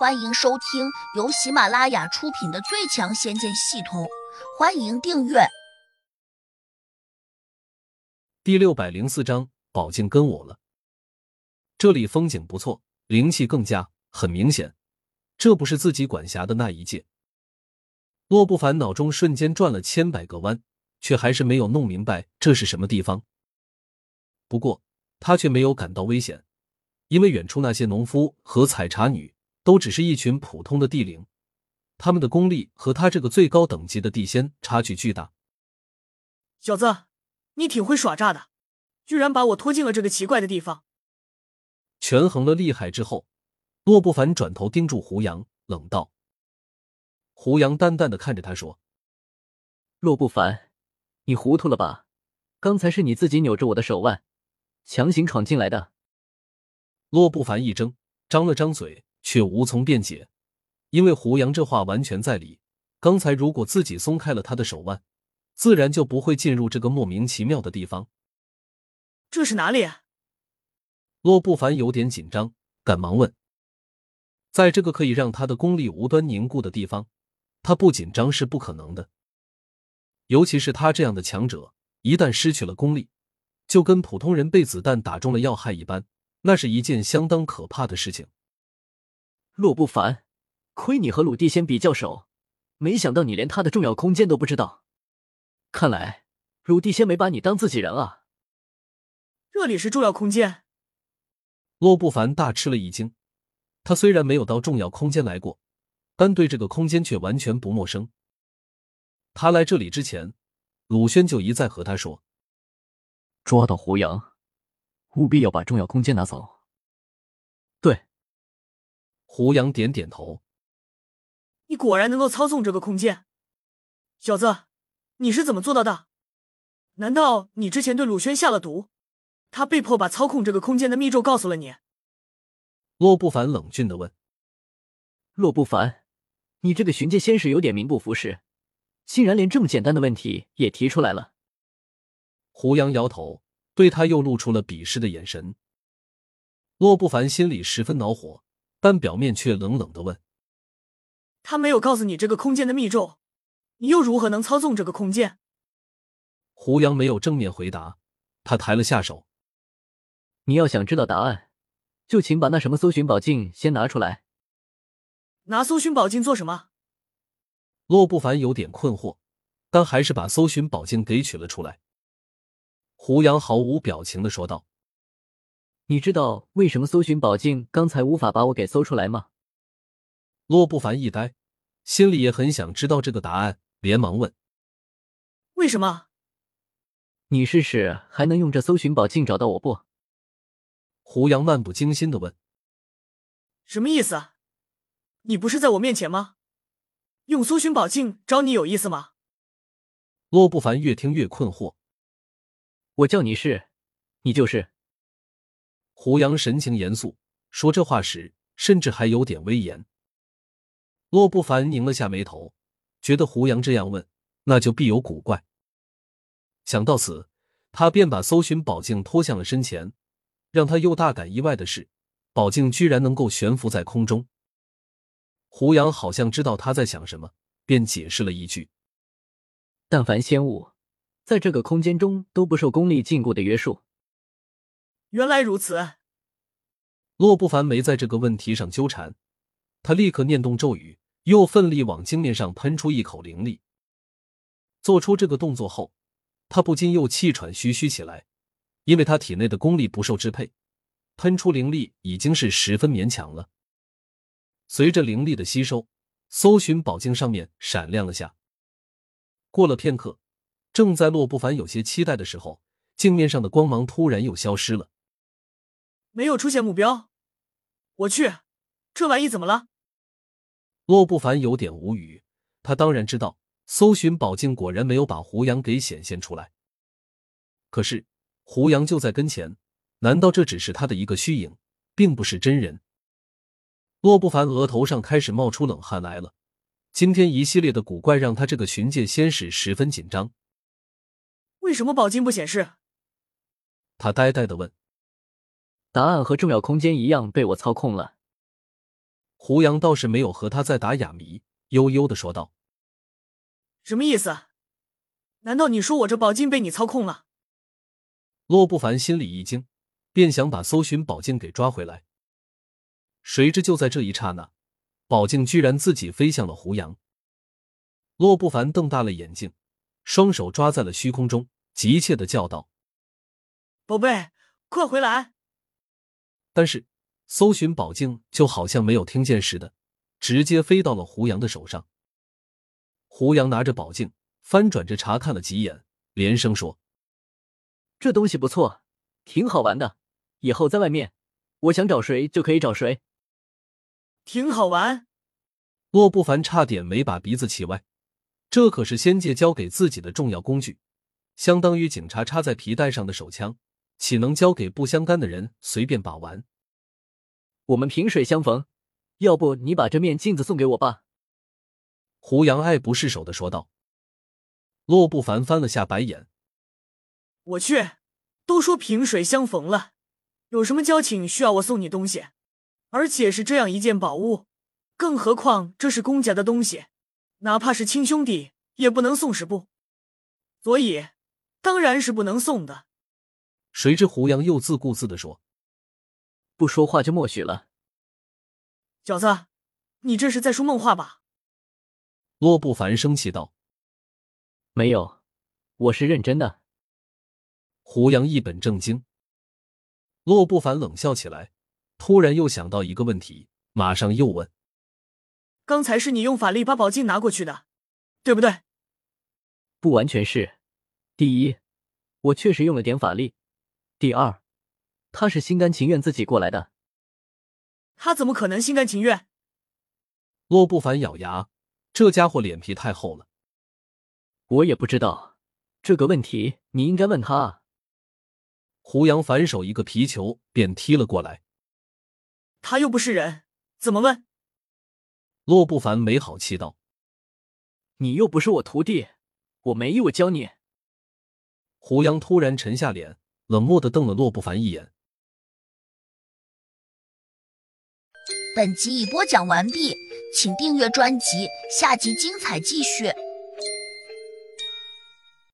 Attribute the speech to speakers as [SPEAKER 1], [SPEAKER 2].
[SPEAKER 1] 欢迎收听由喜马拉雅出品的《最强仙剑系统》，欢迎订阅。
[SPEAKER 2] 第六百零四章，宝镜跟我了。这里风景不错，灵气更佳，很明显，这不是自己管辖的那一界。洛不凡脑中瞬间转了千百个弯，却还是没有弄明白这是什么地方。不过他却没有感到危险，因为远处那些农夫和采茶女。都只是一群普通的地灵，他们的功力和他这个最高等级的地仙差距巨大。
[SPEAKER 3] 小子，你挺会耍诈的，居然把我拖进了这个奇怪的地方。
[SPEAKER 2] 权衡了厉害之后，洛不凡转头盯住胡杨，冷道：“胡杨，淡淡的看着他说，
[SPEAKER 4] 洛不凡，你糊涂了吧？刚才是你自己扭着我的手腕，强行闯进来的。”
[SPEAKER 2] 洛不凡一怔，张了张嘴。却无从辩解，因为胡杨这话完全在理。刚才如果自己松开了他的手腕，自然就不会进入这个莫名其妙的地方。
[SPEAKER 3] 这是哪里？
[SPEAKER 2] 啊洛不凡有点紧张，赶忙问：“在这个可以让他的功力无端凝固的地方，他不紧张是不可能的。尤其是他这样的强者，一旦失去了功力，就跟普通人被子弹打中了要害一般，那是一件相当可怕的事情。”
[SPEAKER 4] 洛不凡，亏你和鲁地仙比较熟，没想到你连他的重要空间都不知道。看来鲁地仙没把你当自己人啊！
[SPEAKER 3] 这里是重要空间。
[SPEAKER 2] 洛不凡大吃了一惊，他虽然没有到重要空间来过，但对这个空间却完全不陌生。他来这里之前，鲁轩就一再和他说：“
[SPEAKER 4] 抓到胡杨，务必要把重要空间拿走。”
[SPEAKER 2] 胡杨点点头，
[SPEAKER 3] 你果然能够操纵这个空间，小子，你是怎么做到的？难道你之前对鲁轩下了毒，他被迫把操控这个空间的秘咒告诉了你？
[SPEAKER 2] 洛不凡冷峻的问。
[SPEAKER 4] 洛不凡，你这个巡界仙使有点名不符实，竟然连这么简单的问题也提出来了。
[SPEAKER 2] 胡杨摇头，对他又露出了鄙视的眼神。洛不凡心里十分恼火。但表面却冷冷的问：“
[SPEAKER 3] 他没有告诉你这个空间的密咒，你又如何能操纵这个空间？”
[SPEAKER 2] 胡杨没有正面回答，他抬了下手：“
[SPEAKER 4] 你要想知道答案，就请把那什么搜寻宝镜先拿出来。”
[SPEAKER 3] 拿搜寻宝镜做什么？
[SPEAKER 2] 洛不凡有点困惑，但还是把搜寻宝镜给取了出来。胡杨毫无表情的说道。
[SPEAKER 4] 你知道为什么搜寻宝镜刚才无法把我给搜出来吗？
[SPEAKER 2] 洛不凡一呆，心里也很想知道这个答案，连忙问：“
[SPEAKER 3] 为什么？
[SPEAKER 4] 你试试还能用这搜寻宝镜找到我不？”
[SPEAKER 2] 胡杨漫不经心的问：“
[SPEAKER 3] 什么意思？你不是在我面前吗？用搜寻宝镜找你有意思吗？”
[SPEAKER 2] 洛不凡越听越困惑：“
[SPEAKER 4] 我叫你试，你就是。”
[SPEAKER 2] 胡杨神情严肃，说这话时甚至还有点威严。洛不凡拧了下眉头，觉得胡杨这样问，那就必有古怪。想到此，他便把搜寻宝镜拖向了身前。让他又大感意外的是，宝镜居然能够悬浮在空中。胡杨好像知道他在想什么，便解释了一句：“
[SPEAKER 4] 但凡仙物，在这个空间中都不受功力禁锢的约束。”
[SPEAKER 3] 原来如此，
[SPEAKER 2] 洛不凡没在这个问题上纠缠，他立刻念动咒语，又奋力往镜面上喷出一口灵力。做出这个动作后，他不禁又气喘吁吁起来，因为他体内的功力不受支配，喷出灵力已经是十分勉强了。随着灵力的吸收，搜寻宝镜上面闪亮了下。过了片刻，正在洛不凡有些期待的时候，镜面上的光芒突然又消失了。
[SPEAKER 3] 没有出现目标，我去，这玩意怎么了？
[SPEAKER 2] 洛不凡有点无语。他当然知道，搜寻宝镜果然没有把胡杨给显现出来。可是胡杨就在跟前，难道这只是他的一个虚影，并不是真人？洛不凡额头上开始冒出冷汗来了。今天一系列的古怪让他这个巡界仙使十分紧张。
[SPEAKER 3] 为什么宝镜不显示？
[SPEAKER 2] 他呆呆的问。
[SPEAKER 4] 答案和重要空间一样被我操控了。
[SPEAKER 2] 胡杨倒是没有和他再打哑谜，悠悠的说道：“
[SPEAKER 3] 什么意思？难道你说我这宝镜被你操控了？”
[SPEAKER 2] 洛不凡心里一惊，便想把搜寻宝镜给抓回来。谁知就在这一刹那，宝镜居然自己飞向了胡杨。洛不凡瞪大了眼睛，双手抓在了虚空中，急切的叫道：“
[SPEAKER 3] 宝贝，快回来！”
[SPEAKER 2] 但是。搜寻宝镜就好像没有听见似的，直接飞到了胡杨的手上。胡杨拿着宝镜，翻转着查看了几眼，连声说：“
[SPEAKER 4] 这东西不错，挺好玩的。以后在外面，我想找谁就可以找谁。”
[SPEAKER 3] 挺好玩。
[SPEAKER 2] 洛不凡差点没把鼻子气歪，这可是仙界交给自己的重要工具，相当于警察插在皮带上的手枪，岂能交给不相干的人随便把玩？
[SPEAKER 4] 我们萍水相逢，要不你把这面镜子送给我吧？”
[SPEAKER 2] 胡杨爱不释手的说道。洛不凡翻了下白眼：“
[SPEAKER 3] 我去，都说萍水相逢了，有什么交情需要我送你东西？而且是这样一件宝物，更何况这是公家的东西，哪怕是亲兄弟也不能送是不？所以当然是不能送的。”
[SPEAKER 2] 谁知胡杨又自顾自的说。
[SPEAKER 4] 不说话就默许了，
[SPEAKER 3] 小子，你这是在说梦话吧？
[SPEAKER 2] 洛不凡生气道：“
[SPEAKER 4] 没有，我是认真的。”
[SPEAKER 2] 胡杨一本正经。洛不凡冷笑起来，突然又想到一个问题，马上又问：“
[SPEAKER 3] 刚才是你用法力把宝镜拿过去的，对不对？”
[SPEAKER 4] 不完全是。第一，我确实用了点法力；第二。他是心甘情愿自己过来的，
[SPEAKER 3] 他怎么可能心甘情愿？
[SPEAKER 2] 洛不凡咬牙，这家伙脸皮太厚了。
[SPEAKER 4] 我也不知道这个问题，你应该问他啊。
[SPEAKER 2] 胡杨反手一个皮球便踢了过来，
[SPEAKER 3] 他又不是人，怎么问？
[SPEAKER 2] 洛不凡没好气道：“
[SPEAKER 4] 你又不是我徒弟，我没义务教你。”
[SPEAKER 2] 胡杨突然沉下脸，冷漠的瞪了洛不凡一眼。
[SPEAKER 1] 本集已播讲完毕，请订阅专辑，下集精彩继续。